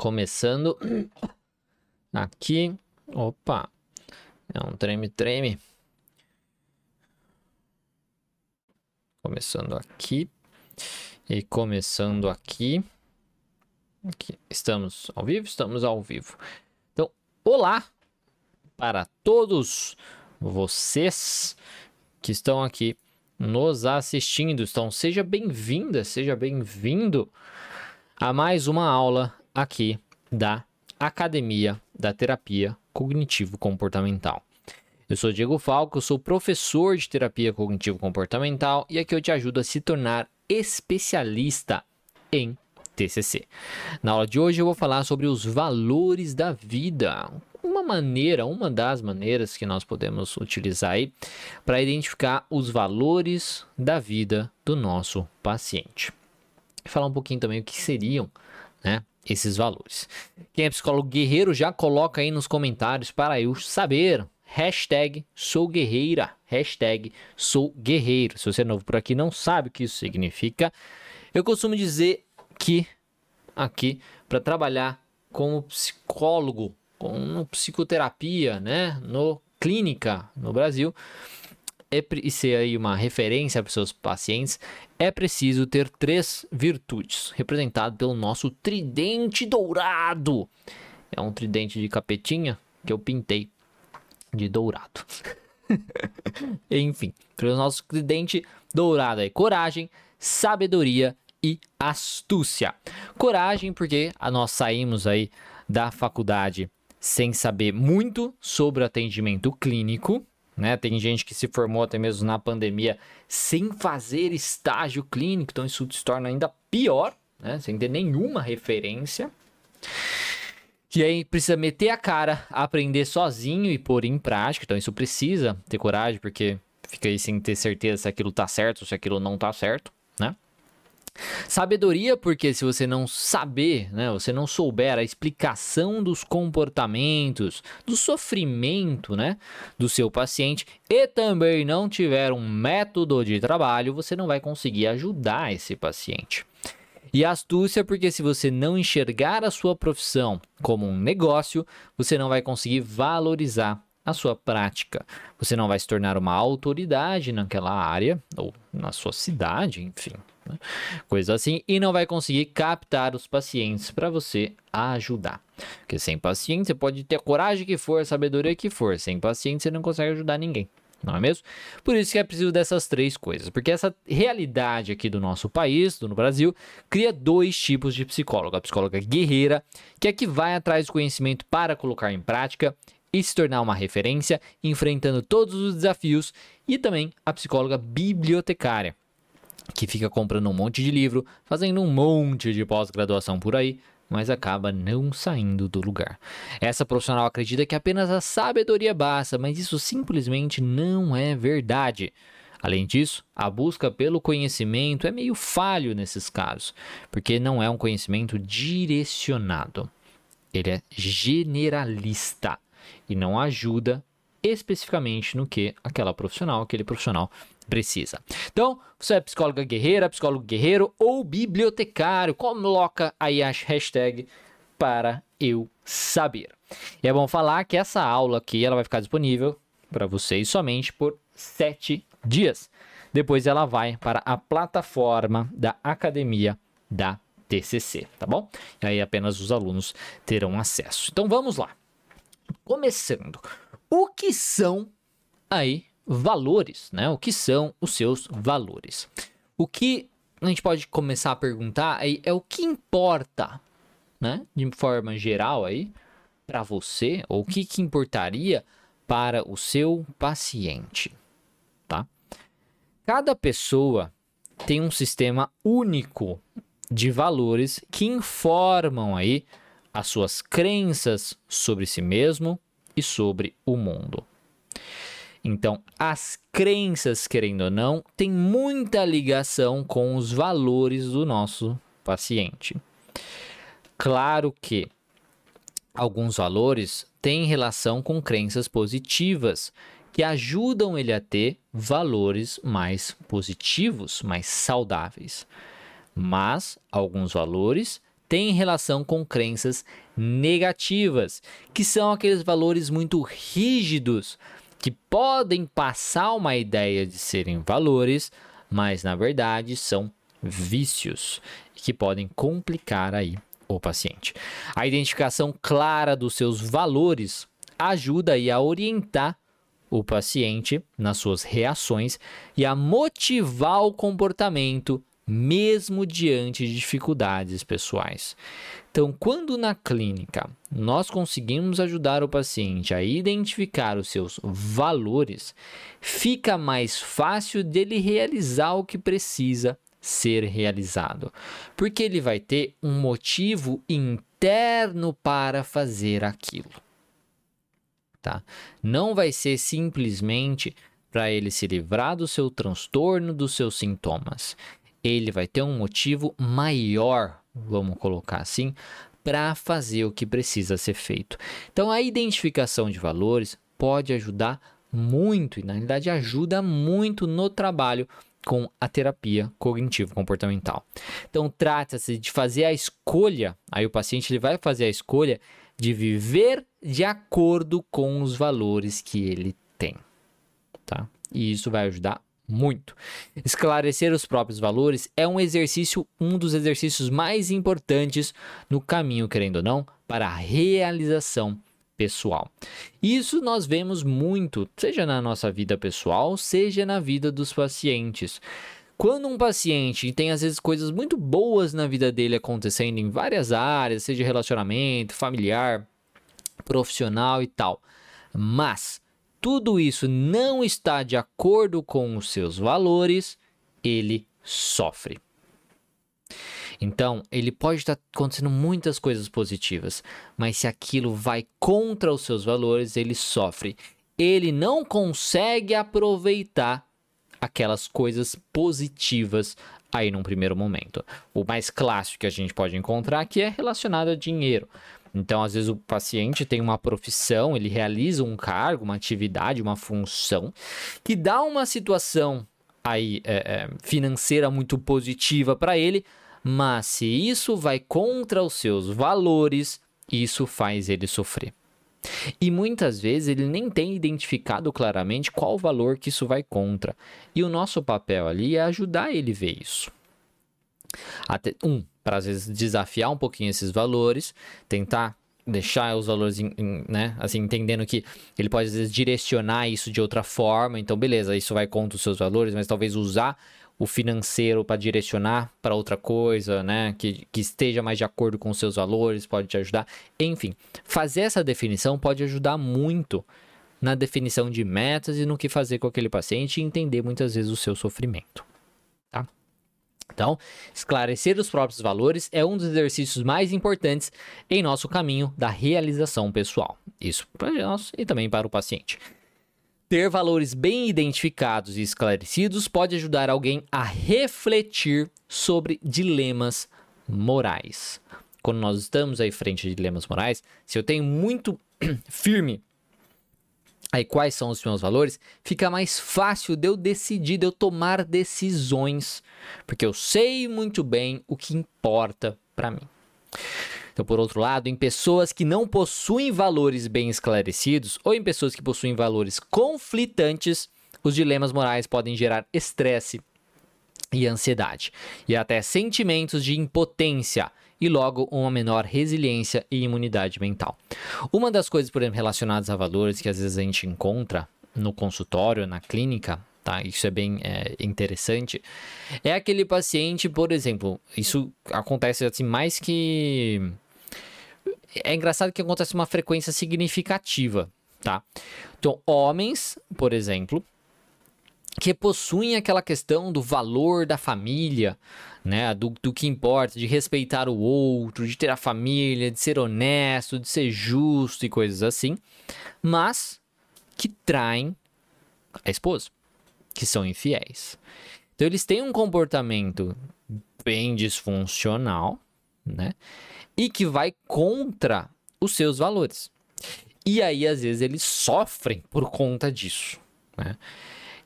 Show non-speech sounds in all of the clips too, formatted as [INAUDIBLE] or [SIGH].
Começando aqui. Opa. É um treme-treme. Começando aqui. E começando aqui. aqui. Estamos ao vivo? Estamos ao vivo. Então, olá para todos vocês que estão aqui nos assistindo. Então, seja bem-vinda, seja bem-vindo a mais uma aula aqui da Academia da Terapia Cognitivo-Comportamental. Eu sou Diego Falco, eu sou professor de terapia cognitivo-comportamental e aqui eu te ajudo a se tornar especialista em TCC. Na aula de hoje eu vou falar sobre os valores da vida. Uma maneira, uma das maneiras que nós podemos utilizar aí para identificar os valores da vida do nosso paciente. Falar um pouquinho também o que seriam, né, esses valores. Quem é psicólogo guerreiro já coloca aí nos comentários para eu saber. Hashtag sou guerreira. Hashtag sou guerreiro. Se você é novo por aqui não sabe o que isso significa, eu costumo dizer que aqui para trabalhar como psicólogo, com psicoterapia, né, no clínica no Brasil, é, e ser aí uma referência para seus pacientes, é preciso ter três virtudes, representado pelo nosso tridente dourado. É um tridente de capetinha que eu pintei de dourado. [LAUGHS] Enfim, pelo nosso tridente dourado aí, coragem, sabedoria e astúcia. Coragem porque nós saímos aí da faculdade sem saber muito sobre atendimento clínico, né? Tem gente que se formou até mesmo na pandemia sem fazer estágio clínico, então isso se torna ainda pior, né? Sem ter nenhuma referência. E aí precisa meter a cara, aprender sozinho e pôr em prática. Então isso precisa ter coragem, porque fica aí sem ter certeza se aquilo tá certo se aquilo não tá certo? Sabedoria, porque se você não saber, né, você não souber a explicação dos comportamentos, do sofrimento, né, do seu paciente e também não tiver um método de trabalho, você não vai conseguir ajudar esse paciente. E astúcia, porque se você não enxergar a sua profissão como um negócio, você não vai conseguir valorizar a sua prática. Você não vai se tornar uma autoridade naquela área ou na sua cidade, enfim, né? coisa assim, e não vai conseguir captar os pacientes para você ajudar. Porque sem paciente você pode ter a coragem que for, a sabedoria que for, sem paciente você não consegue ajudar ninguém. Não é mesmo? Por isso que é preciso dessas três coisas. Porque essa realidade aqui do nosso país, do Brasil, cria dois tipos de psicólogo. A psicóloga guerreira, que é que vai atrás do conhecimento para colocar em prática, e se tornar uma referência, enfrentando todos os desafios, e também a psicóloga bibliotecária, que fica comprando um monte de livro, fazendo um monte de pós-graduação por aí, mas acaba não saindo do lugar. Essa profissional acredita que apenas a sabedoria basta, mas isso simplesmente não é verdade. Além disso, a busca pelo conhecimento é meio falho nesses casos, porque não é um conhecimento direcionado. Ele é generalista e não ajuda especificamente no que aquela profissional, aquele profissional precisa. Então, você é psicóloga guerreira, psicólogo guerreiro ou bibliotecário, coloca aí a hashtag para eu saber. E é bom falar que essa aula aqui ela vai ficar disponível para vocês somente por sete dias. Depois ela vai para a plataforma da Academia da TCC, tá bom? E aí apenas os alunos terão acesso. Então vamos lá. Começando, o que são aí valores, né? O que são os seus valores? O que a gente pode começar a perguntar aí é o que importa, né? De forma geral aí para você, ou o que, que importaria para o seu paciente, tá? Cada pessoa tem um sistema único de valores que informam aí as suas crenças sobre si mesmo e sobre o mundo. Então, as crenças, querendo ou não, têm muita ligação com os valores do nosso paciente. Claro que alguns valores têm relação com crenças positivas, que ajudam ele a ter valores mais positivos, mais saudáveis. Mas alguns valores tem relação com crenças negativas, que são aqueles valores muito rígidos que podem passar uma ideia de serem valores, mas na verdade são vícios que podem complicar aí o paciente. A identificação clara dos seus valores ajuda aí a orientar o paciente nas suas reações e a motivar o comportamento mesmo diante de dificuldades pessoais. Então, quando na clínica nós conseguimos ajudar o paciente a identificar os seus valores, fica mais fácil dele realizar o que precisa ser realizado, porque ele vai ter um motivo interno para fazer aquilo. Tá? Não vai ser simplesmente para ele se livrar do seu transtorno, dos seus sintomas. Ele vai ter um motivo maior, vamos colocar assim, para fazer o que precisa ser feito. Então, a identificação de valores pode ajudar muito, e na realidade ajuda muito no trabalho com a terapia cognitivo-comportamental. Então, trata-se de fazer a escolha, aí o paciente ele vai fazer a escolha de viver de acordo com os valores que ele tem, tá? E isso vai ajudar muito. Esclarecer os próprios valores é um exercício, um dos exercícios mais importantes no caminho, querendo ou não, para a realização pessoal. Isso nós vemos muito, seja na nossa vida pessoal, seja na vida dos pacientes. Quando um paciente tem às vezes coisas muito boas na vida dele acontecendo em várias áreas, seja relacionamento, familiar, profissional e tal, mas tudo isso não está de acordo com os seus valores, ele sofre. Então, ele pode estar acontecendo muitas coisas positivas, mas se aquilo vai contra os seus valores, ele sofre. Ele não consegue aproveitar aquelas coisas positivas aí num primeiro momento. O mais clássico que a gente pode encontrar aqui é relacionado a dinheiro. Então, às vezes, o paciente tem uma profissão, ele realiza um cargo, uma atividade, uma função, que dá uma situação aí é, é, financeira muito positiva para ele, mas se isso vai contra os seus valores, isso faz ele sofrer. E muitas vezes ele nem tem identificado claramente qual valor que isso vai contra. E o nosso papel ali é ajudar ele a ver isso. Até, um, para às vezes desafiar um pouquinho esses valores, tentar deixar os valores, né? Assim, entendendo que ele pode às vezes direcionar isso de outra forma. Então, beleza, isso vai contra os seus valores, mas talvez usar o financeiro para direcionar para outra coisa, né? Que, que esteja mais de acordo com os seus valores, pode te ajudar. Enfim, fazer essa definição pode ajudar muito na definição de metas e no que fazer com aquele paciente e entender muitas vezes o seu sofrimento. Então, esclarecer os próprios valores é um dos exercícios mais importantes em nosso caminho da realização pessoal. Isso para nós e também para o paciente. Ter valores bem identificados e esclarecidos pode ajudar alguém a refletir sobre dilemas morais. Quando nós estamos aí frente a dilemas morais, se eu tenho muito [CLEARS THROAT] firme aí quais são os meus valores, fica mais fácil de eu decidir, de eu tomar decisões, porque eu sei muito bem o que importa para mim. Então, por outro lado, em pessoas que não possuem valores bem esclarecidos ou em pessoas que possuem valores conflitantes, os dilemas morais podem gerar estresse e ansiedade, e até sentimentos de impotência e logo uma menor resiliência e imunidade mental. Uma das coisas, por exemplo, relacionadas a valores que às vezes a gente encontra no consultório, na clínica, tá? Isso é bem é, interessante. É aquele paciente, por exemplo, isso acontece assim mais que é engraçado que acontece uma frequência significativa, tá? Então, homens, por exemplo, que possuem aquela questão do valor da família, né? Do, do que importa, de respeitar o outro, de ter a família, de ser honesto, de ser justo e coisas assim, mas que traem a esposa, que são infiéis. Então, eles têm um comportamento bem disfuncional, né? e que vai contra os seus valores. E aí, às vezes, eles sofrem por conta disso. Né?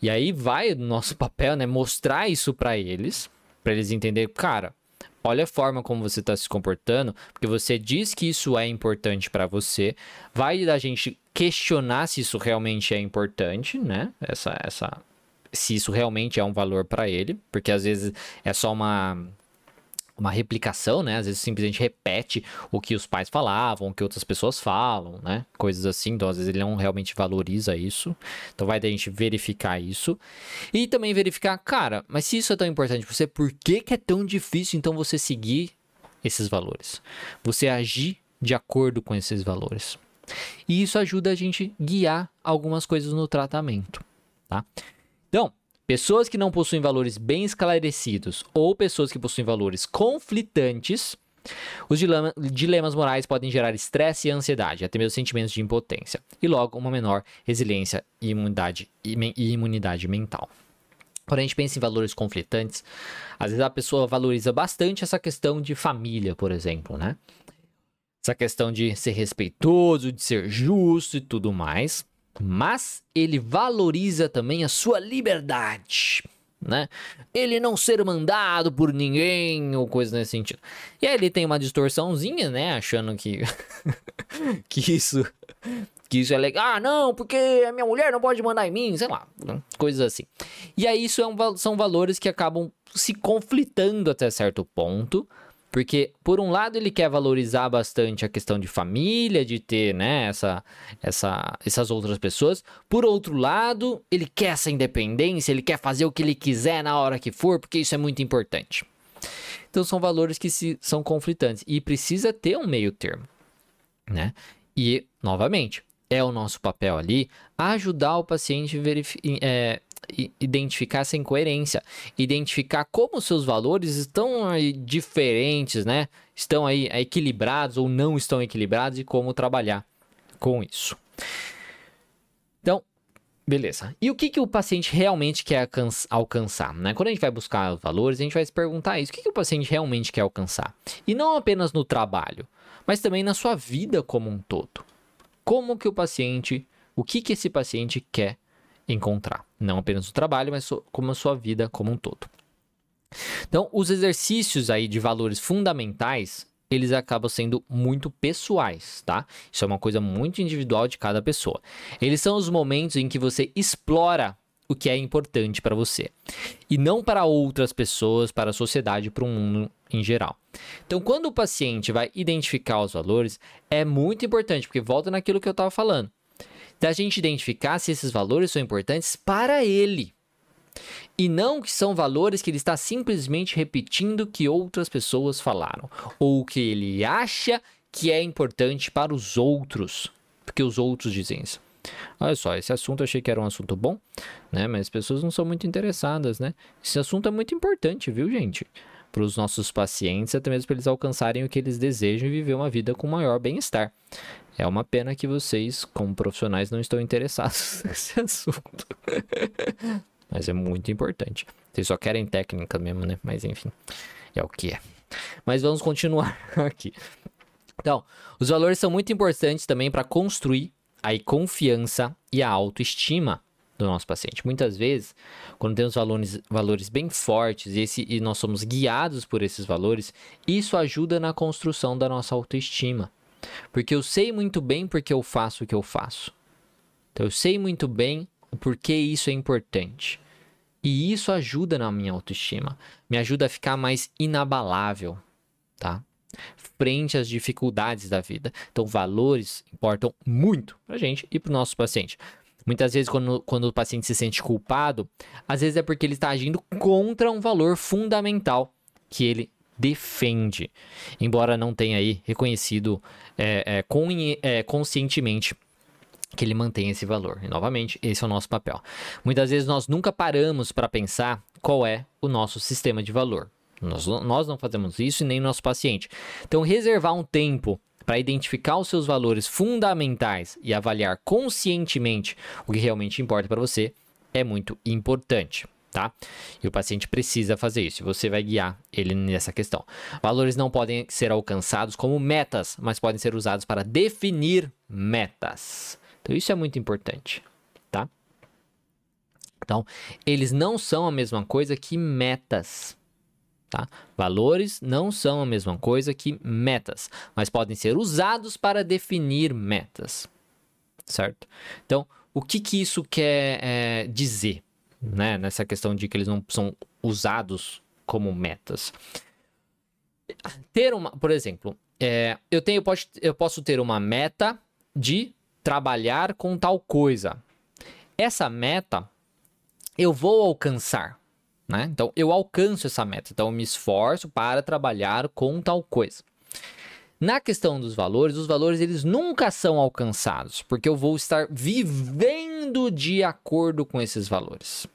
E aí vai nosso [LAUGHS] papel, né? Mostrar isso para eles, para eles entenderem, cara, olha a forma como você está se comportando, porque você diz que isso é importante para você, vai da gente questionar se isso realmente é importante, né? Essa, essa, se isso realmente é um valor para ele, porque às vezes é só uma uma replicação, né? Às vezes simplesmente repete o que os pais falavam, o que outras pessoas falam, né? Coisas assim. Então, às vezes ele não realmente valoriza isso. Então, vai da gente verificar isso. E também verificar, cara, mas se isso é tão importante para você, por que, que é tão difícil então você seguir esses valores? Você agir de acordo com esses valores. E isso ajuda a gente guiar algumas coisas no tratamento, tá? Então, Pessoas que não possuem valores bem esclarecidos ou pessoas que possuem valores conflitantes, os dilema, dilemas morais podem gerar estresse e ansiedade, até mesmo sentimentos de impotência, e logo uma menor resiliência e imunidade, e imunidade mental. Quando a gente pensa em valores conflitantes, às vezes a pessoa valoriza bastante essa questão de família, por exemplo, né? Essa questão de ser respeitoso, de ser justo e tudo mais mas ele valoriza também a sua liberdade, né? Ele não ser mandado por ninguém ou coisa nesse sentido. E aí ele tem uma distorçãozinha, né, achando que [LAUGHS] que isso que isso é legal. Ah, não, porque a minha mulher não pode mandar em mim, sei lá, coisas assim. E aí isso é um, são valores que acabam se conflitando até certo ponto, porque, por um lado, ele quer valorizar bastante a questão de família, de ter né, essa, essa, essas outras pessoas. Por outro lado, ele quer essa independência, ele quer fazer o que ele quiser na hora que for, porque isso é muito importante. Então, são valores que se, são conflitantes e precisa ter um meio termo. Né? E, novamente, é o nosso papel ali ajudar o paciente a é, identificar essa incoerência, identificar como seus valores estão diferentes, né? Estão aí equilibrados ou não estão equilibrados e como trabalhar com isso. Então, beleza. E o que, que o paciente realmente quer alcançar? Né? Quando a gente vai buscar valores, a gente vai se perguntar isso: o que, que o paciente realmente quer alcançar? E não apenas no trabalho, mas também na sua vida como um todo. Como que o paciente, o que, que esse paciente quer encontrar. Não apenas o trabalho, mas como a sua vida como um todo. Então, os exercícios aí de valores fundamentais, eles acabam sendo muito pessoais, tá? Isso é uma coisa muito individual de cada pessoa. Eles são os momentos em que você explora o que é importante para você e não para outras pessoas, para a sociedade, para o mundo em geral. Então, quando o paciente vai identificar os valores, é muito importante, porque volta naquilo que eu estava falando da gente identificar se esses valores são importantes para ele. E não que são valores que ele está simplesmente repetindo que outras pessoas falaram, ou que ele acha que é importante para os outros, porque os outros dizem isso. Olha só, esse assunto eu achei que era um assunto bom, né? Mas as pessoas não são muito interessadas, né? Esse assunto é muito importante, viu, gente? Para os nossos pacientes, até mesmo para eles alcançarem o que eles desejam e viver uma vida com maior bem-estar. É uma pena que vocês, como profissionais, não estão interessados [LAUGHS] nesse assunto. [LAUGHS] Mas é muito importante. Vocês só querem técnica mesmo, né? Mas enfim, é o que é. Mas vamos continuar [LAUGHS] aqui. Então, os valores são muito importantes também para construir a confiança e a autoestima do nosso paciente. Muitas vezes, quando temos valores, valores bem fortes esse, e nós somos guiados por esses valores, isso ajuda na construção da nossa autoestima. Porque eu sei muito bem porque eu faço o que eu faço. Então eu sei muito bem o porquê isso é importante. E isso ajuda na minha autoestima. Me ajuda a ficar mais inabalável, tá? Frente às dificuldades da vida. Então, valores importam muito pra gente e pro nosso paciente. Muitas vezes, quando, quando o paciente se sente culpado, às vezes é porque ele está agindo contra um valor fundamental que ele defende, embora não tenha aí reconhecido é, é, com, é, conscientemente que ele mantém esse valor. E novamente, esse é o nosso papel. Muitas vezes nós nunca paramos para pensar qual é o nosso sistema de valor. Nós, nós não fazemos isso e nem o nosso paciente. Então, reservar um tempo para identificar os seus valores fundamentais e avaliar conscientemente o que realmente importa para você é muito importante tá? E o paciente precisa fazer isso. Você vai guiar ele nessa questão. Valores não podem ser alcançados como metas, mas podem ser usados para definir metas. Então isso é muito importante, tá? Então, eles não são a mesma coisa que metas. Tá? Valores não são a mesma coisa que metas, mas podem ser usados para definir metas, certo? Então, o que, que isso quer é, dizer, né? Nessa questão de que eles não são usados como metas. Ter uma, por exemplo, é, eu tenho, posso, eu posso ter uma meta de trabalhar com tal coisa. Essa meta eu vou alcançar. Né? Então, eu alcanço essa meta. Então, eu me esforço para trabalhar com tal coisa. Na questão dos valores, os valores eles nunca são alcançados, porque eu vou estar vivendo de acordo com esses valores.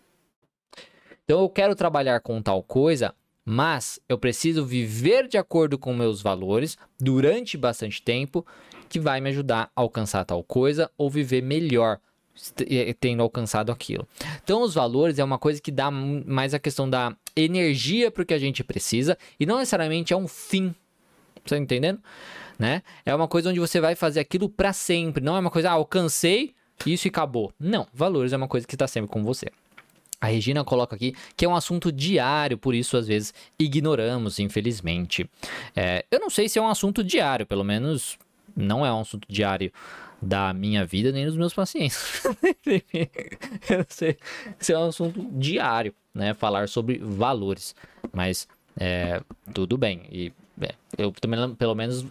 Então, eu quero trabalhar com tal coisa, mas eu preciso viver de acordo com meus valores durante bastante tempo, que vai me ajudar a alcançar tal coisa ou viver melhor tendo alcançado aquilo. Então, os valores é uma coisa que dá mais a questão da energia para o que a gente precisa e não necessariamente é um fim. Tá entendendo? Né? É uma coisa onde você vai fazer aquilo para sempre. Não é uma coisa, ah, alcancei isso e acabou. Não, valores é uma coisa que está sempre com você. A Regina coloca aqui que é um assunto diário, por isso às vezes ignoramos, infelizmente. É, eu não sei se é um assunto diário, pelo menos não é um assunto diário da minha vida nem dos meus pacientes. [LAUGHS] eu sei, isso é um assunto diário, né? Falar sobre valores, mas é, tudo bem. E é, eu também, pelo menos,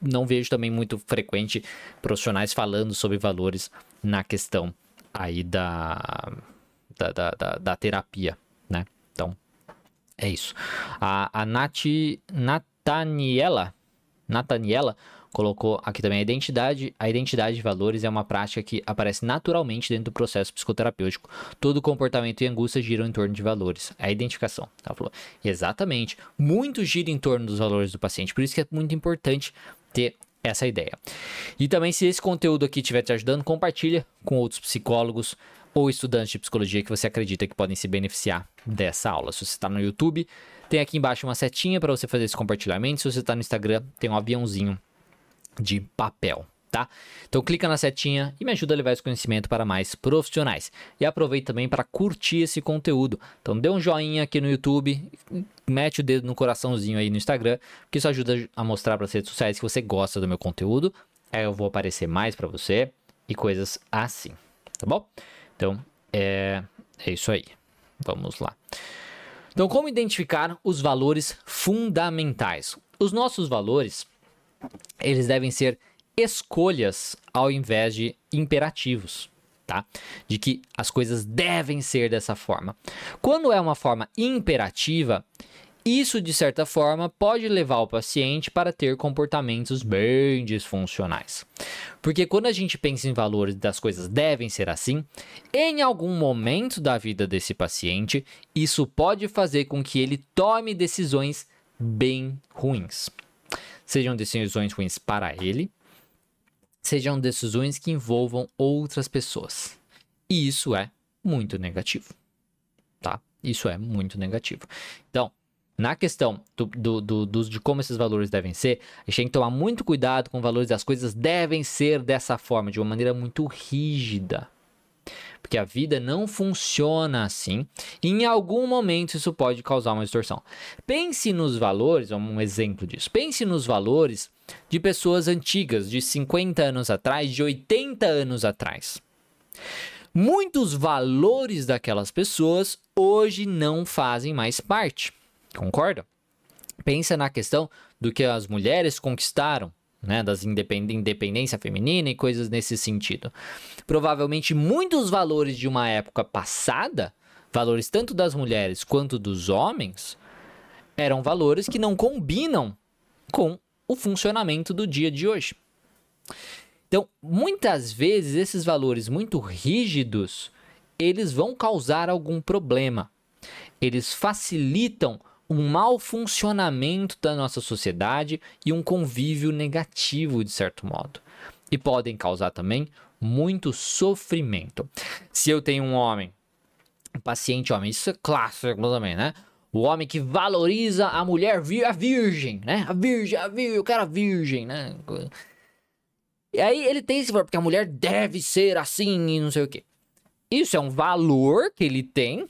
não vejo também muito frequente profissionais falando sobre valores na questão aí da, da, da, da, da terapia, né? Então, é isso. A, a Nath, Nataniela, Nataniela colocou aqui também a identidade. A identidade de valores é uma prática que aparece naturalmente dentro do processo psicoterapêutico. Todo comportamento e angústia giram em torno de valores. É a identificação. Ela falou. Exatamente. Muito gira em torno dos valores do paciente. Por isso que é muito importante ter essa ideia. E também, se esse conteúdo aqui estiver te ajudando, compartilha com outros psicólogos ou estudantes de psicologia que você acredita que podem se beneficiar dessa aula. Se você está no YouTube, tem aqui embaixo uma setinha para você fazer esse compartilhamento. Se você está no Instagram, tem um aviãozinho de papel. Tá? Então clica na setinha e me ajuda a levar esse conhecimento para mais profissionais. E aproveita também para curtir esse conteúdo. Então dê um joinha aqui no YouTube, mete o dedo no coraçãozinho aí no Instagram, que isso ajuda a mostrar para as redes sociais que você gosta do meu conteúdo. Aí eu vou aparecer mais para você e coisas assim, tá bom? Então é, é isso aí. Vamos lá. Então como identificar os valores fundamentais? Os nossos valores eles devem ser escolhas ao invés de imperativos, tá? De que as coisas devem ser dessa forma. Quando é uma forma imperativa, isso de certa forma pode levar o paciente para ter comportamentos bem disfuncionais. Porque quando a gente pensa em valores das coisas devem ser assim, em algum momento da vida desse paciente, isso pode fazer com que ele tome decisões bem ruins sejam decisões ruins para ele, sejam decisões que envolvam outras pessoas. E isso é muito negativo, tá? Isso é muito negativo. Então, na questão do, do, do, do, de como esses valores devem ser, a gente tem que tomar muito cuidado com valores, as coisas devem ser dessa forma, de uma maneira muito rígida porque a vida não funciona assim. E em algum momento isso pode causar uma distorção. Pense nos valores, um exemplo disso. Pense nos valores de pessoas antigas, de 50 anos atrás, de 80 anos atrás. Muitos valores daquelas pessoas hoje não fazem mais parte. Concorda? Pensa na questão do que as mulheres conquistaram, né, das independência feminina e coisas nesse sentido. Provavelmente muitos valores de uma época passada, valores tanto das mulheres quanto dos homens, eram valores que não combinam com o funcionamento do dia de hoje. Então, muitas vezes esses valores muito rígidos, eles vão causar algum problema. Eles facilitam um mau funcionamento da nossa sociedade e um convívio negativo, de certo modo. E podem causar também muito sofrimento. Se eu tenho um homem, um paciente homem, isso é clássico também, né? O homem que valoriza a mulher, a virgem, né? A virgem, a virgem, o cara virgem, né? E aí ele tem esse valor, porque a mulher deve ser assim e não sei o quê. Isso é um valor que ele tem,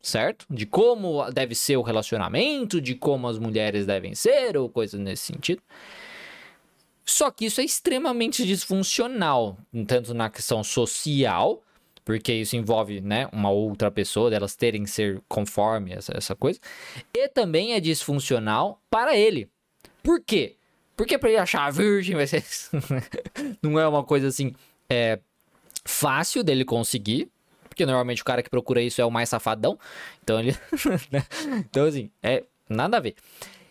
certo? De como deve ser o relacionamento, de como as mulheres devem ser, ou coisas nesse sentido. Só que isso é extremamente disfuncional, tanto na questão social, porque isso envolve, né, uma outra pessoa, delas terem que ser conforme essa, essa coisa, e também é disfuncional para ele. Por quê? Porque para ele achar virgem vai ser. [LAUGHS] não é uma coisa assim é, fácil dele conseguir, porque normalmente o cara que procura isso é o mais safadão. Então ele. [LAUGHS] Né? então, assim, é nada a ver.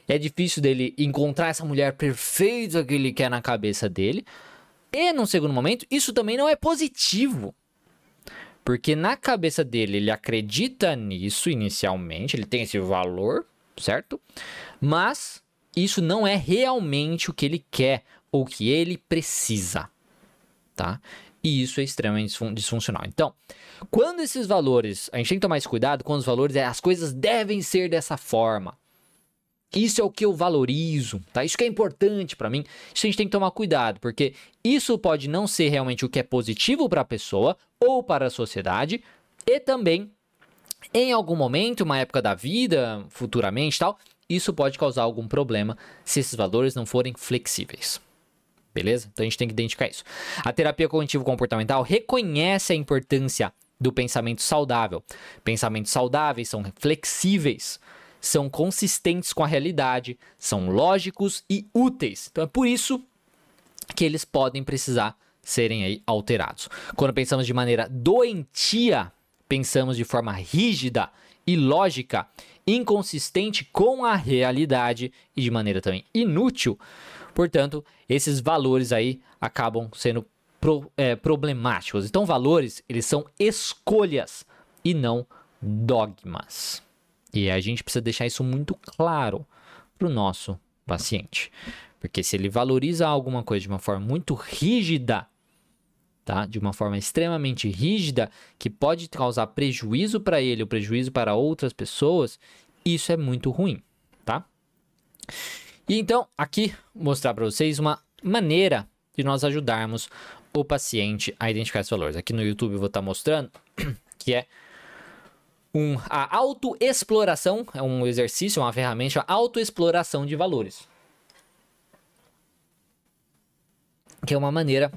É difícil dele encontrar essa mulher perfeita que ele quer na cabeça dele. E, num segundo momento, isso também não é positivo. Porque na cabeça dele, ele acredita nisso inicialmente, ele tem esse valor, certo? Mas isso não é realmente o que ele quer ou que ele precisa, tá? E isso é extremamente disfuncional. Então, quando esses valores, a gente tem que tomar mais cuidado com os valores, é, as coisas devem ser dessa forma. Isso é o que eu valorizo, tá? Isso que é importante para mim. Isso a gente tem que tomar cuidado, porque isso pode não ser realmente o que é positivo para a pessoa ou para a sociedade, e também em algum momento, uma época da vida, futuramente, tal, isso pode causar algum problema se esses valores não forem flexíveis. Beleza? Então a gente tem que identificar isso. A terapia cognitivo-comportamental reconhece a importância do pensamento saudável. Pensamentos saudáveis são flexíveis, são consistentes com a realidade, são lógicos e úteis. Então é por isso que eles podem precisar serem aí alterados. Quando pensamos de maneira doentia, pensamos de forma rígida e lógica inconsistente com a realidade e de maneira também inútil. Portanto, esses valores aí acabam sendo pro, é, problemáticos. Então, valores, eles são escolhas e não dogmas. E a gente precisa deixar isso muito claro para o nosso paciente. Porque se ele valoriza alguma coisa de uma forma muito rígida, tá? De uma forma extremamente rígida, que pode causar prejuízo para ele ou prejuízo para outras pessoas, isso é muito ruim, tá? E então, aqui mostrar para vocês uma maneira de nós ajudarmos o paciente a identificar esses valores. Aqui no YouTube eu vou estar tá mostrando [CLEARS THROAT] que é um, a autoexploração, é um exercício, uma ferramenta, a autoexploração de valores. Que é uma maneira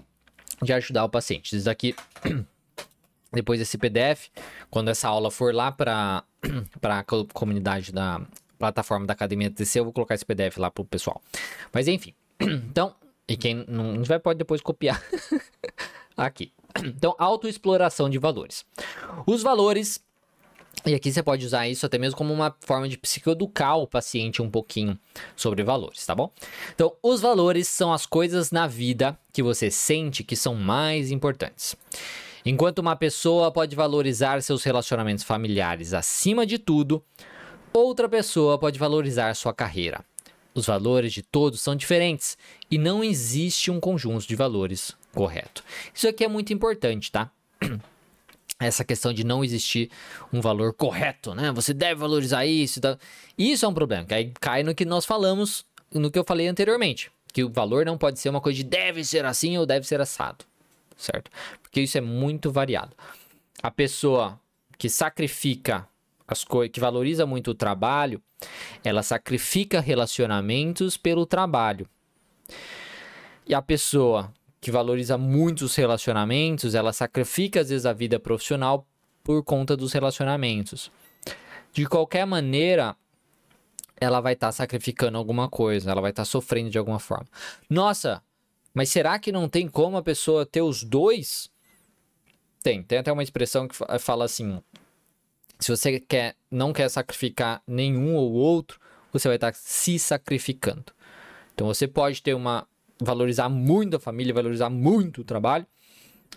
de ajudar o paciente. Isso daqui, [CLEARS THROAT] depois desse PDF, quando essa aula for lá para [CLEARS THROAT] a comunidade da plataforma da Academia TC, eu vou colocar esse PDF lá pro pessoal. Mas enfim, [CLEARS THROAT] então, e quem não vai pode depois copiar [LAUGHS] aqui. Então, autoexploração de valores. Os valores e aqui você pode usar isso até mesmo como uma forma de psicoeducar o paciente um pouquinho sobre valores, tá bom? Então, os valores são as coisas na vida que você sente que são mais importantes. Enquanto uma pessoa pode valorizar seus relacionamentos familiares acima de tudo, outra pessoa pode valorizar sua carreira. Os valores de todos são diferentes e não existe um conjunto de valores correto. Isso aqui é muito importante, tá? [CLEARS THROAT] essa questão de não existir um valor correto, né? Você deve valorizar isso. Tá? Isso é um problema, que aí cai no que nós falamos, no que eu falei anteriormente, que o valor não pode ser uma coisa de deve ser assim ou deve ser assado, certo? Porque isso é muito variado. A pessoa que sacrifica as coisas, que valoriza muito o trabalho, ela sacrifica relacionamentos pelo trabalho. E a pessoa que valoriza muito os relacionamentos, ela sacrifica às vezes a vida profissional por conta dos relacionamentos. De qualquer maneira, ela vai estar tá sacrificando alguma coisa, ela vai estar tá sofrendo de alguma forma. Nossa, mas será que não tem como a pessoa ter os dois? Tem, tem até uma expressão que fala assim: se você quer, não quer sacrificar nenhum ou outro, você vai estar se sacrificando. Então você pode ter uma valorizar muito a família, valorizar muito o trabalho,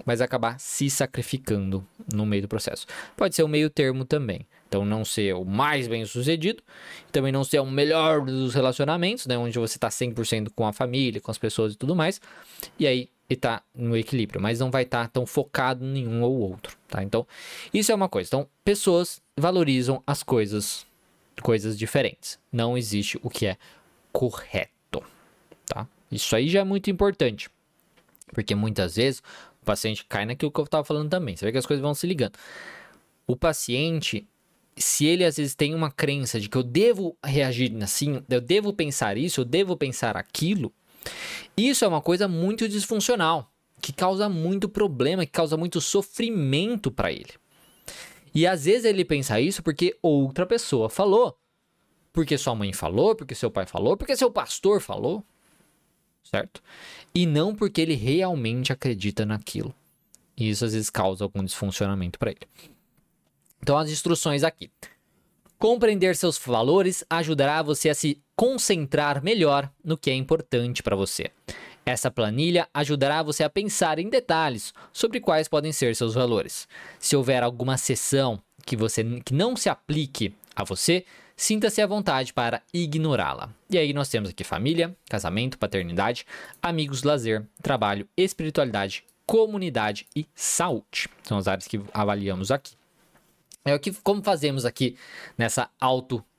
mas acabar se sacrificando no meio do processo. Pode ser o meio termo também. Então, não ser o mais bem sucedido, também não ser o melhor dos relacionamentos, né? Onde você está 100% com a família, com as pessoas e tudo mais. E aí, está no equilíbrio, mas não vai estar tá tão focado em nenhum ou outro, tá? Então, isso é uma coisa. Então, pessoas valorizam as coisas, coisas diferentes. Não existe o que é correto, tá? Isso aí já é muito importante. Porque muitas vezes o paciente cai naquilo que eu estava falando também. Você vê que as coisas vão se ligando. O paciente, se ele às vezes tem uma crença de que eu devo reagir assim, eu devo pensar isso, eu devo pensar aquilo, isso é uma coisa muito disfuncional, que causa muito problema, que causa muito sofrimento para ele. E às vezes ele pensa isso porque outra pessoa falou. Porque sua mãe falou, porque seu pai falou, porque seu pastor falou. Certo? E não porque ele realmente acredita naquilo. E isso às vezes causa algum desfuncionamento para ele. Então, as instruções aqui. Compreender seus valores ajudará você a se concentrar melhor no que é importante para você. Essa planilha ajudará você a pensar em detalhes sobre quais podem ser seus valores. Se houver alguma sessão que você que não se aplique a você, sinta-se à vontade para ignorá-la. E aí nós temos aqui família, casamento, paternidade, amigos, lazer, trabalho, espiritualidade, comunidade e saúde. São as áreas que avaliamos aqui. É o que como fazemos aqui nessa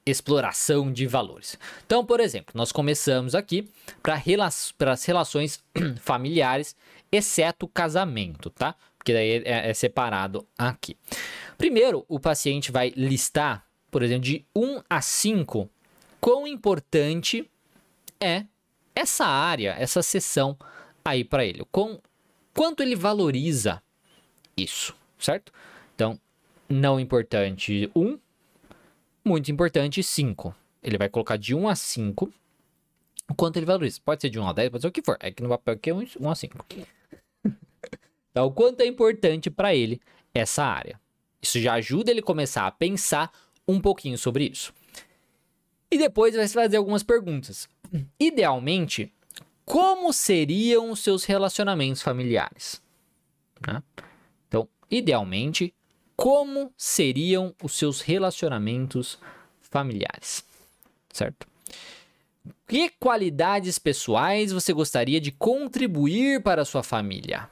autoexploração de valores. Então, por exemplo, nós começamos aqui para rela as relações [CLEARS THROAT] familiares, exceto o casamento, tá? Porque daí é, é separado aqui. Primeiro, o paciente vai listar, por exemplo, de 1 a 5, quão importante é essa área, essa sessão aí para ele. Com, quanto ele valoriza isso, certo? Então, não importante 1, muito importante 5. Ele vai colocar de 1 a 5 o quanto ele valoriza. Pode ser de 1 a 10, pode ser o que for. É que no papel aqui é 1 a 5. [LAUGHS] então, o quanto é importante para ele essa área. Isso já ajuda ele começar a pensar um pouquinho sobre isso. E depois vai fazer algumas perguntas. Idealmente, como seriam os seus relacionamentos familiares? Né? Então, idealmente, como seriam os seus relacionamentos familiares, certo? Que qualidades pessoais você gostaria de contribuir para a sua família?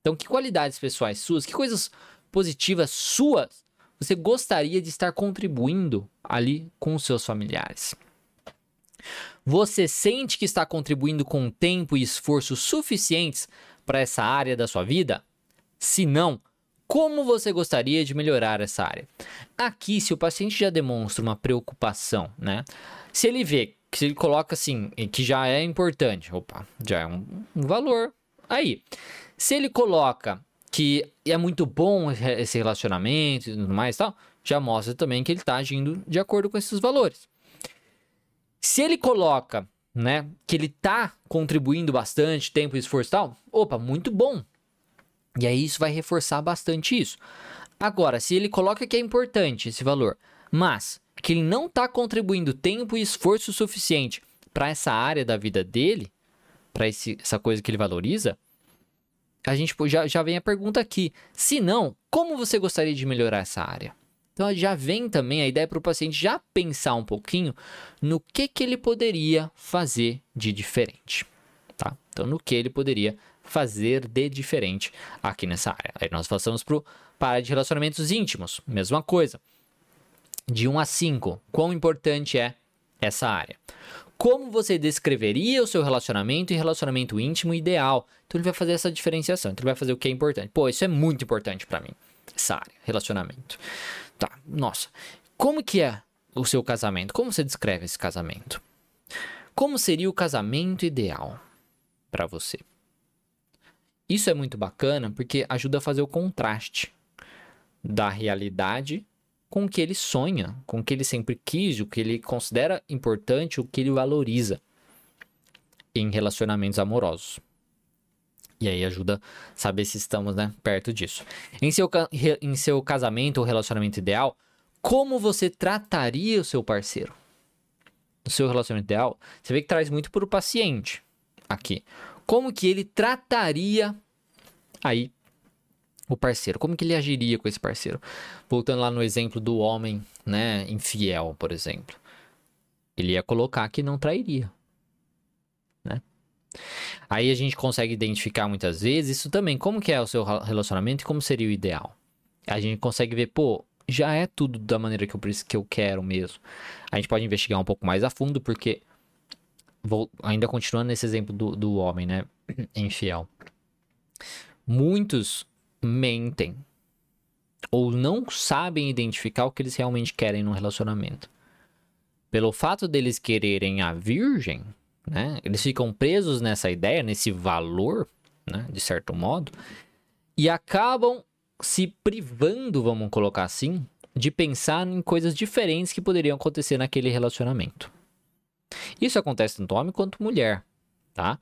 Então, que qualidades pessoais suas, que coisas positivas suas você gostaria de estar contribuindo ali com os seus familiares? Você sente que está contribuindo com tempo e esforço suficientes para essa área da sua vida? Se não, como você gostaria de melhorar essa área? Aqui, se o paciente já demonstra uma preocupação, né? Se ele vê se ele coloca assim, que já é importante, opa, já é um, um valor. Aí, se ele coloca que é muito bom esse relacionamento e tudo mais tal, já mostra também que ele está agindo de acordo com esses valores. Se ele coloca, né, que ele está contribuindo bastante tempo e esforço e tal, opa, muito bom. E aí isso vai reforçar bastante isso. Agora, se ele coloca que é importante esse valor, mas que ele não está contribuindo tempo e esforço suficiente para essa área da vida dele, para essa coisa que ele valoriza, a gente já, já vem a pergunta aqui. Se não, como você gostaria de melhorar essa área? Então já vem também a ideia para o paciente já pensar um pouquinho no que, que ele poderia fazer de diferente. Tá? Então, no que ele poderia fazer de diferente aqui nessa área. Aí nós passamos para a de relacionamentos íntimos, mesma coisa. De 1 a 5, quão importante é essa área? Como você descreveria o seu relacionamento e relacionamento íntimo ideal? Então ele vai fazer essa diferenciação. Então ele vai fazer o que é importante. Pô, isso é muito importante para mim. Essa área, relacionamento. Tá, nossa. Como que é o seu casamento? Como você descreve esse casamento? Como seria o casamento ideal para você? Isso é muito bacana porque ajuda a fazer o contraste da realidade com o que ele sonha, com o que ele sempre quis, o que ele considera importante, o que ele valoriza em relacionamentos amorosos. E aí ajuda a saber se estamos né, perto disso. Em seu, em seu casamento ou relacionamento ideal, como você trataria o seu parceiro? No seu relacionamento ideal, você vê que traz muito para o paciente aqui como que ele trataria aí o parceiro, como que ele agiria com esse parceiro. Voltando lá no exemplo do homem, né, infiel, por exemplo. Ele ia colocar que não trairia, né? Aí a gente consegue identificar muitas vezes isso também, como que é o seu relacionamento e como seria o ideal. A gente consegue ver, pô, já é tudo da maneira que eu, que eu quero mesmo. A gente pode investigar um pouco mais a fundo, porque vou, ainda continuando nesse exemplo do, do homem, né? [CLEARS THROAT] Infiel. Muitos mentem ou não sabem identificar o que eles realmente querem no relacionamento. Pelo fato deles quererem a virgem, né? Eles ficam presos nessa ideia, nesse valor, né? De certo modo, e acabam se privando, vamos colocar assim, de pensar em coisas diferentes que poderiam acontecer naquele relacionamento. Isso acontece tanto homem quanto mulher, tá?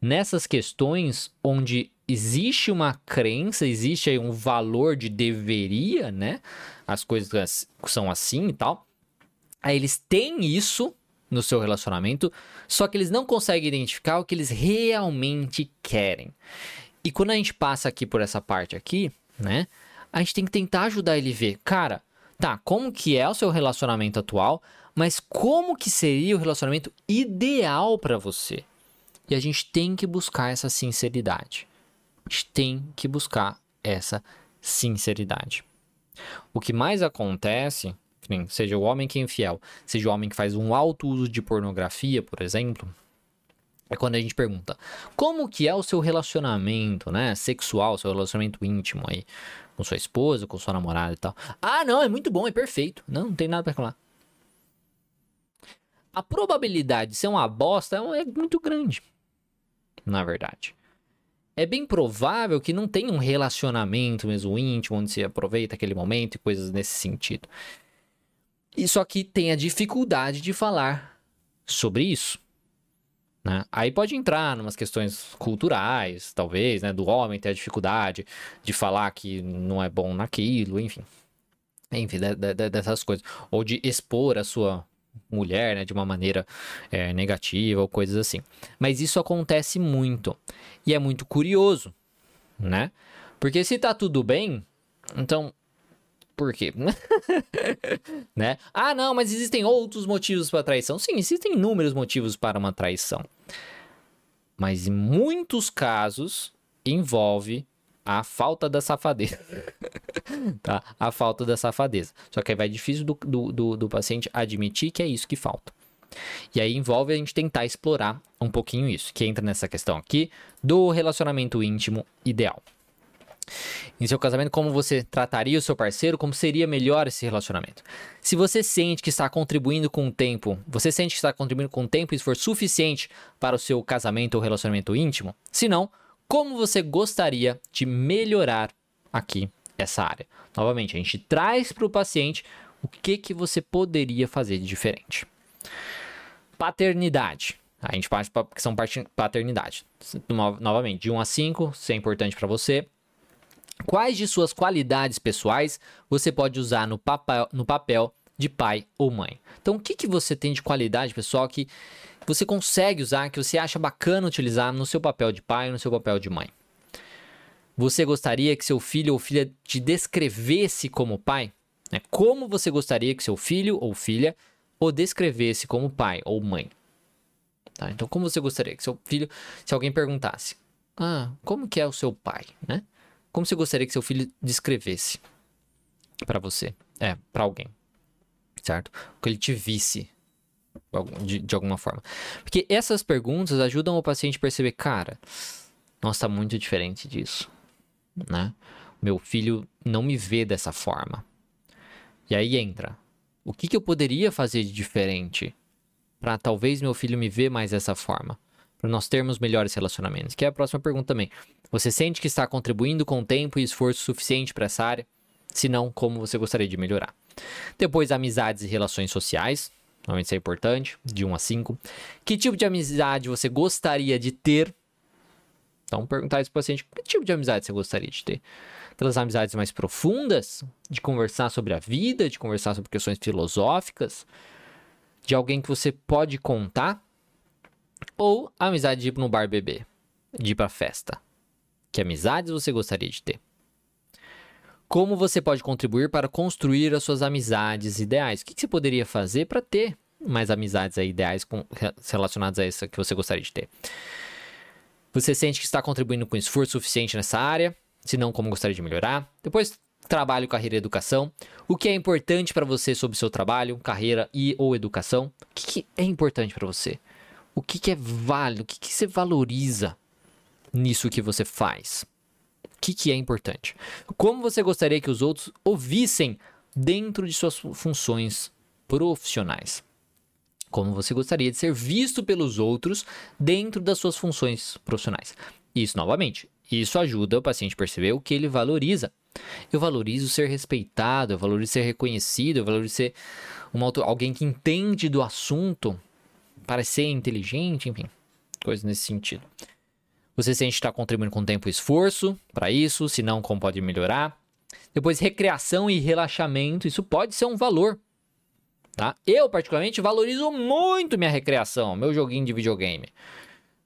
Nessas questões onde existe uma crença, existe aí um valor de deveria, né? As coisas são assim e tal. Aí eles têm isso no seu relacionamento, só que eles não conseguem identificar o que eles realmente querem. E quando a gente passa aqui por essa parte aqui, né? A gente tem que tentar ajudar ele a ver, cara, tá, como que é o seu relacionamento atual, mas como que seria o relacionamento ideal para você? E a gente tem que buscar essa sinceridade. A gente tem que buscar essa sinceridade. O que mais acontece, seja o homem que é infiel, seja o homem que faz um alto uso de pornografia, por exemplo, é quando a gente pergunta como que é o seu relacionamento, né, sexual, seu relacionamento íntimo aí, com sua esposa, com sua namorada e tal. Ah, não, é muito bom, é perfeito. Não, não tem nada para reclamar. A probabilidade de ser uma bosta é muito grande, na verdade. É bem provável que não tenha um relacionamento mesmo íntimo, onde se aproveita aquele momento e coisas nesse sentido. E só que tem a dificuldade de falar sobre isso. Né? Aí pode entrar em umas questões culturais, talvez, né? Do homem ter a dificuldade de falar que não é bom naquilo, enfim. Enfim, de, de, dessas coisas. Ou de expor a sua mulher, né? De uma maneira é, negativa ou coisas assim. Mas isso acontece muito. E é muito curioso, né? Porque se tá tudo bem, então por quê? [LAUGHS] né? Ah, não, mas existem outros motivos para traição. Sim, existem inúmeros motivos para uma traição. Mas em muitos casos envolve a falta da safadeza. [LAUGHS] tá? A falta da safadeza. Só que aí vai difícil do, do, do, do paciente admitir que é isso que falta. E aí envolve a gente tentar explorar um pouquinho isso, que entra nessa questão aqui do relacionamento íntimo ideal. Em seu casamento, como você trataria o seu parceiro, como seria melhor esse relacionamento. Se você sente que está contribuindo com o tempo, você sente que está contribuindo com o tempo e esforço suficiente para o seu casamento ou relacionamento íntimo? Se não, como você gostaria de melhorar aqui essa área? Novamente, a gente traz para o paciente o que, que você poderia fazer de diferente. Paternidade. A gente parte para a questão paternidade. Novamente, de 1 a 5, se é importante para você. Quais de suas qualidades pessoais você pode usar no papel, no papel de pai ou mãe? Então, o que, que você tem de qualidade pessoal que você consegue usar, que você acha bacana utilizar no seu papel de pai no seu papel de mãe? Você gostaria que seu filho ou filha te descrevesse como pai? É, como você gostaria que seu filho ou filha o descrevesse como pai ou mãe? Tá? Então, como você gostaria que seu filho, se alguém perguntasse, ah, como que é o seu pai, né? Como você gostaria que seu filho descrevesse para você? É, para alguém. Certo? Que ele te visse de, de alguma forma. Porque essas perguntas ajudam o paciente a perceber, cara, nossa, tá muito diferente disso, né? Meu filho não me vê dessa forma. E aí entra, o que, que eu poderia fazer de diferente para talvez meu filho me ver mais dessa forma? para nós termos melhores relacionamentos? Que é a próxima pergunta também. Você sente que está contribuindo com tempo e esforço suficiente para essa área? Se não, como você gostaria de melhorar? Depois, amizades e relações sociais. Normalmente isso é importante, de 1 a 5. Que tipo de amizade você gostaria de ter? Então, perguntar isso para paciente: que tipo de amizade você gostaria de ter? Aquelas amizades mais profundas, de conversar sobre a vida, de conversar sobre questões filosóficas, de alguém que você pode contar ou amizade de ir no bar beber, de ir pra festa. Que amizades você gostaria de ter? Como você pode contribuir para construir as suas amizades ideais? O que você poderia fazer para ter mais amizades ideais relacionadas a essa que você gostaria de ter? Você sente que está contribuindo com esforço suficiente nessa área? Se não, como gostaria de melhorar? Depois, trabalho, carreira e educação. O que é importante para você sobre seu trabalho, carreira e ou educação? O que, é importante para você? o que, é válido, o que você valoriza nisso que você faz. Que, que é importante? Como você gostaria que os outros ouvissem dentro de suas funções profissionais? Como você gostaria de ser visto pelos outros dentro das suas funções profissionais? Isso, novamente, isso ajuda o paciente a perceber o que ele valoriza. Eu valorizo ser respeitado, eu valorizo ser reconhecido, eu valorizo ser uma, alguém que entende do assunto, parecer inteligente, enfim, coisas nesse sentido. Você sente estar contribuindo com tempo e esforço para isso, se não, como pode melhorar. Depois, recreação e relaxamento, isso pode ser um valor. Tá? Eu, particularmente, valorizo muito minha recreação, meu joguinho de videogame.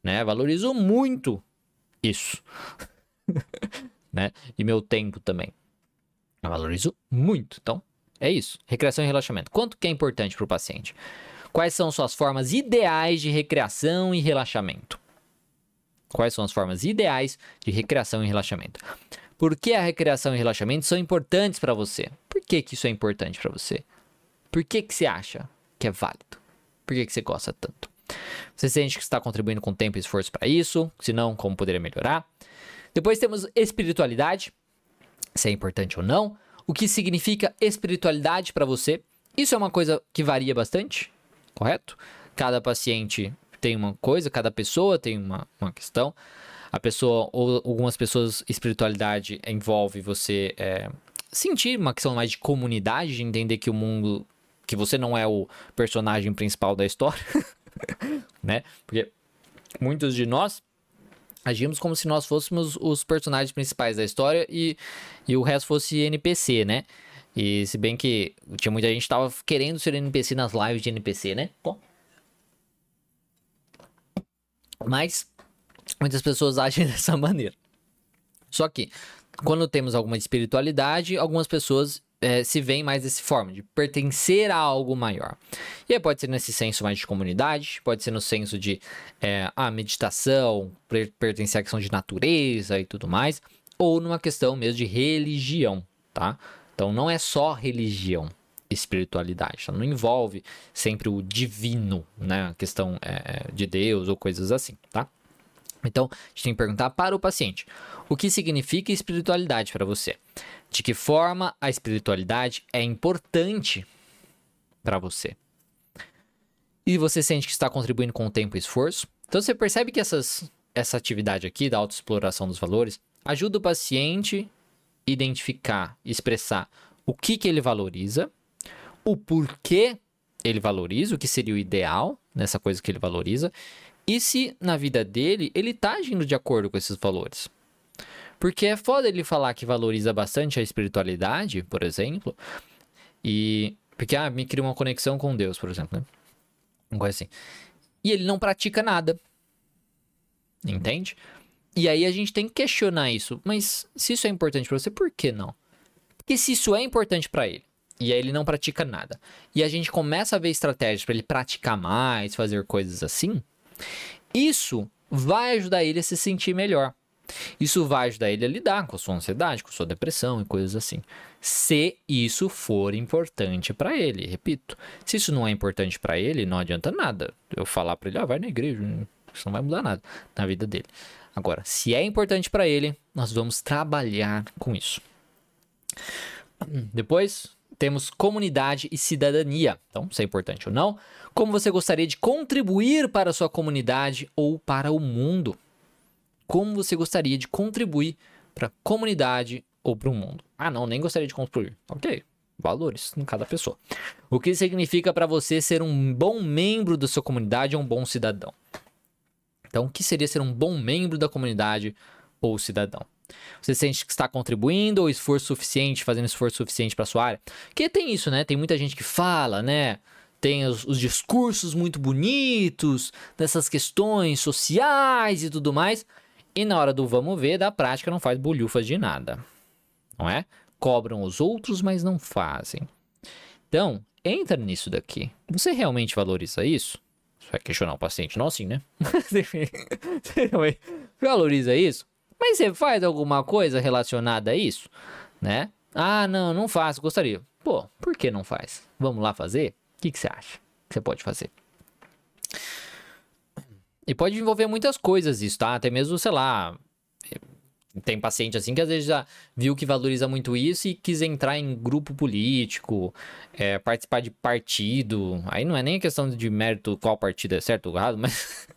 Né? Valorizo muito isso. [LAUGHS] né? E meu tempo também. Eu valorizo muito. Então, é isso. Recreação e relaxamento. Quanto que é importante para o paciente? Quais são suas formas ideais de recreação e relaxamento? Quais são as formas ideais de recreação e relaxamento? Por que a recreação e relaxamento são importantes para você? Por que, que isso é importante para você? Por que, que você acha que é válido? Por que, que você gosta tanto? Você sente que está contribuindo com tempo e esforço para isso? Se não, como poderia melhorar? Depois temos espiritualidade, se é importante ou não. O que significa espiritualidade para você? Isso é uma coisa que varia bastante, correto? Cada paciente tem uma coisa, cada pessoa tem uma, uma questão. A pessoa, ou algumas pessoas, espiritualidade envolve você é, sentir uma questão mais de comunidade, de entender que o mundo, que você não é o personagem principal da história, [LAUGHS] né? Porque muitos de nós agimos como se nós fôssemos os personagens principais da história e, e o resto fosse NPC, né? E se bem que tinha muita gente que tava querendo ser NPC nas lives de NPC, né? Bom, mas muitas pessoas agem [LAUGHS] dessa maneira. Só que, quando temos alguma espiritualidade, algumas pessoas é, se veem mais dessa forma, de pertencer a algo maior. E aí pode ser nesse senso mais de comunidade, pode ser no senso de é, a meditação, pertencer à questão de natureza e tudo mais, ou numa questão mesmo de religião, tá? Então não é só religião, espiritualidade. Então, não envolve sempre o divino, né? A questão é, é, de Deus ou coisas assim, tá? Então, a gente tem que perguntar para o paciente: o que significa espiritualidade para você? De que forma a espiritualidade é importante para você? E você sente que está contribuindo com o tempo e esforço? Então, você percebe que essas, essa atividade aqui da autoexploração dos valores ajuda o paciente a identificar, expressar o que, que ele valoriza o porquê ele valoriza, o que seria o ideal nessa coisa que ele valoriza, e se na vida dele ele tá agindo de acordo com esses valores. Porque é foda ele falar que valoriza bastante a espiritualidade, por exemplo, e. Porque, ah, me cria uma conexão com Deus, por exemplo, né? Uma coisa assim. E ele não pratica nada. Entende? E aí a gente tem que questionar isso. Mas se isso é importante para você, por que não? Porque se isso é importante para ele, e aí ele não pratica nada. E a gente começa a ver estratégias para ele praticar mais, fazer coisas assim. Isso vai ajudar ele a se sentir melhor. Isso vai ajudar ele a lidar com a sua ansiedade, com a sua depressão e coisas assim. Se isso for importante para ele, repito. Se isso não é importante para ele, não adianta nada eu falar para ele, ah, vai na igreja, isso não vai mudar nada na vida dele. Agora, se é importante para ele, nós vamos trabalhar com isso. Depois, temos comunidade e cidadania. Então, se é importante ou não. Como você gostaria de contribuir para a sua comunidade ou para o mundo? Como você gostaria de contribuir para a comunidade ou para o mundo? Ah, não, nem gostaria de contribuir. Ok, valores em cada pessoa. O que significa para você ser um bom membro da sua comunidade ou um bom cidadão? Então, o que seria ser um bom membro da comunidade ou cidadão? Você sente que está contribuindo ou esforço suficiente, fazendo esforço suficiente para sua área? Porque tem isso, né? Tem muita gente que fala, né? Tem os, os discursos muito bonitos dessas questões sociais e tudo mais. E na hora do vamos ver, da prática não faz bolhufas de nada. Não é? Cobram os outros, mas não fazem. Então, entra nisso daqui. Você realmente valoriza isso? Você vai questionar o paciente, não assim, né? [LAUGHS] Valoriza isso? Mas você faz alguma coisa relacionada a isso, né? Ah, não, não faço, gostaria. Pô, por que não faz? Vamos lá fazer? O que, que você acha que você pode fazer? E pode envolver muitas coisas isso, tá? Até mesmo, sei lá, Tem paciente assim que às vezes já viu que valoriza muito isso e quis entrar em grupo político, é, participar de partido. Aí não é nem a questão de mérito qual partido é certo ou errado, [LAUGHS] mas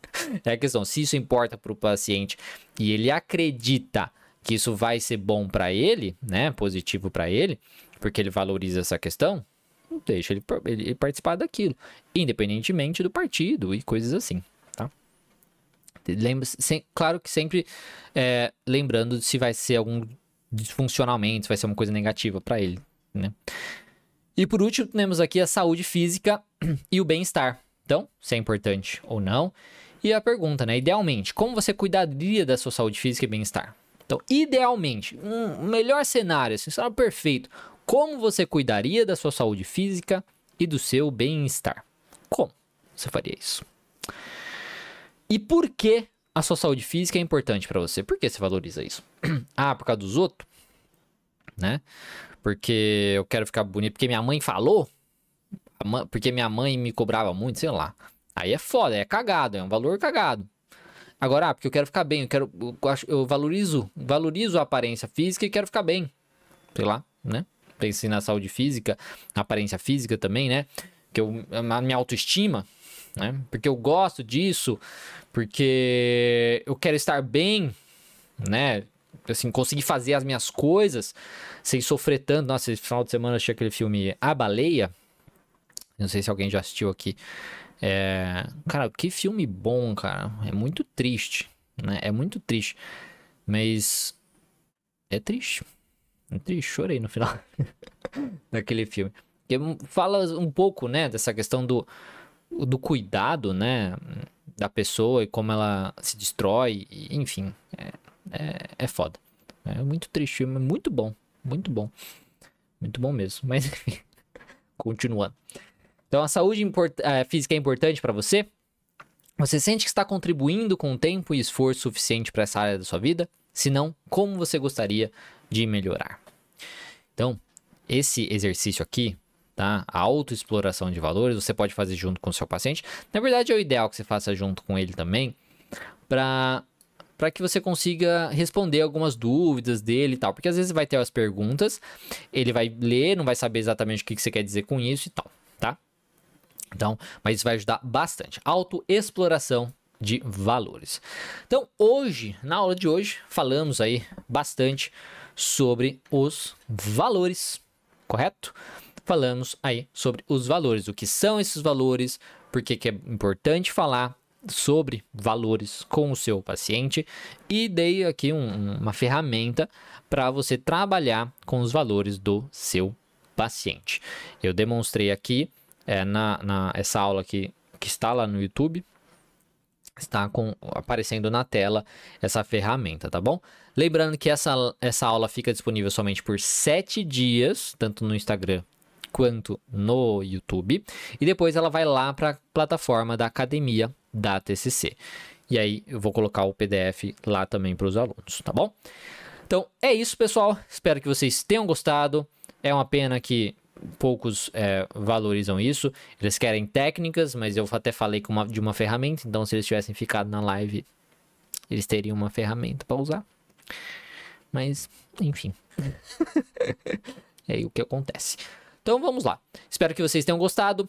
é a questão se isso importa para o paciente e ele acredita que isso vai ser bom para ele, né, positivo para ele, porque ele valoriza essa questão, deixa ele, ele participar daquilo, independentemente do partido e coisas assim. Lembra, sem, claro que sempre é, lembrando se vai ser algum disfuncionamento, se vai ser uma coisa negativa para ele, né? E por último, temos aqui a saúde física e o bem-estar. Então, se é importante ou não. E a pergunta, né? Idealmente, como você cuidaria da sua saúde física e bem-estar? Então, idealmente, um melhor cenário, assim, cenário perfeito, como você cuidaria da sua saúde física e do seu bem-estar? Como você faria isso? E por que a sua saúde física é importante para você? Por que você valoriza isso? [CLEARS THROAT] ah, por causa dos outros? Né? Porque eu quero ficar bonito, porque minha mãe falou? Porque minha mãe me cobrava muito, sei lá. Aí é foda, é cagado, é um valor cagado. Agora, ah, porque eu quero ficar bem, eu quero. Eu, eu valorizo, valorizo a aparência física e quero ficar bem. Sei lá, né? Pensei na saúde física, na aparência física também, né? Que eu, minha autoestima, né? Porque eu gosto disso, porque eu quero estar bem, né? Assim, conseguir fazer as minhas coisas sem sofrer tanto. Nossa, esse final de semana eu achei aquele filme A Baleia. Não sei se alguém já assistiu aqui. É... Cara, que filme bom, cara. É muito triste, né? É muito triste. Mas é triste. É triste, chorei no final [LAUGHS] daquele filme. Que fala um pouco, né, dessa questão do do cuidado, né, da pessoa e como ela se destrói, enfim, é, é, é foda. É muito triste, mas muito bom, muito bom. Muito bom mesmo, [LAUGHS] mas enfim, continuando. Então, a saúde é, física é importante para você? Você sente que está contribuindo com tempo e esforço suficiente para essa área da sua vida? Se não, como você gostaria de melhorar? Então, esse exercício aqui tá? A autoexploração de valores você pode fazer junto com o seu paciente. Na verdade, é o ideal que você faça junto com ele também, para para que você consiga responder algumas dúvidas dele e tal, porque às vezes vai ter as perguntas, ele vai ler, não vai saber exatamente o que você quer dizer com isso e tal, tá? Então, mas isso vai ajudar bastante. Autoexploração de valores. Então, hoje, na aula de hoje, falamos aí bastante sobre os valores, correto? Falamos aí sobre os valores, o que são esses valores, por que é importante falar sobre valores com o seu paciente e dei aqui um, uma ferramenta para você trabalhar com os valores do seu paciente. Eu demonstrei aqui é, na, na essa aula aqui que está lá no YouTube, está com, aparecendo na tela essa ferramenta, tá bom? Lembrando que essa, essa aula fica disponível somente por 7 dias, tanto no Instagram quanto no YouTube. E depois ela vai lá para a plataforma da academia da TCC. E aí eu vou colocar o PDF lá também para os alunos, tá bom? Então é isso, pessoal. Espero que vocês tenham gostado. É uma pena que poucos é, valorizam isso. Eles querem técnicas, mas eu até falei uma, de uma ferramenta. Então, se eles tivessem ficado na live, eles teriam uma ferramenta para usar. Mas, enfim. [LAUGHS] é aí o que acontece. Então vamos lá. Espero que vocês tenham gostado.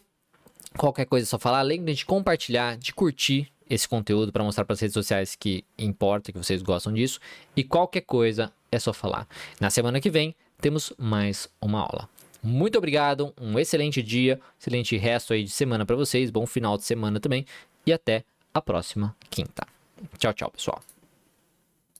Qualquer coisa é só falar. Lembre de compartilhar, de curtir esse conteúdo para mostrar para as redes sociais que importa, que vocês gostam disso. E qualquer coisa é só falar. Na semana que vem temos mais uma aula. Muito obrigado, um excelente dia, excelente resto aí de semana para vocês, bom final de semana também e até a próxima quinta. Tchau, tchau, pessoal.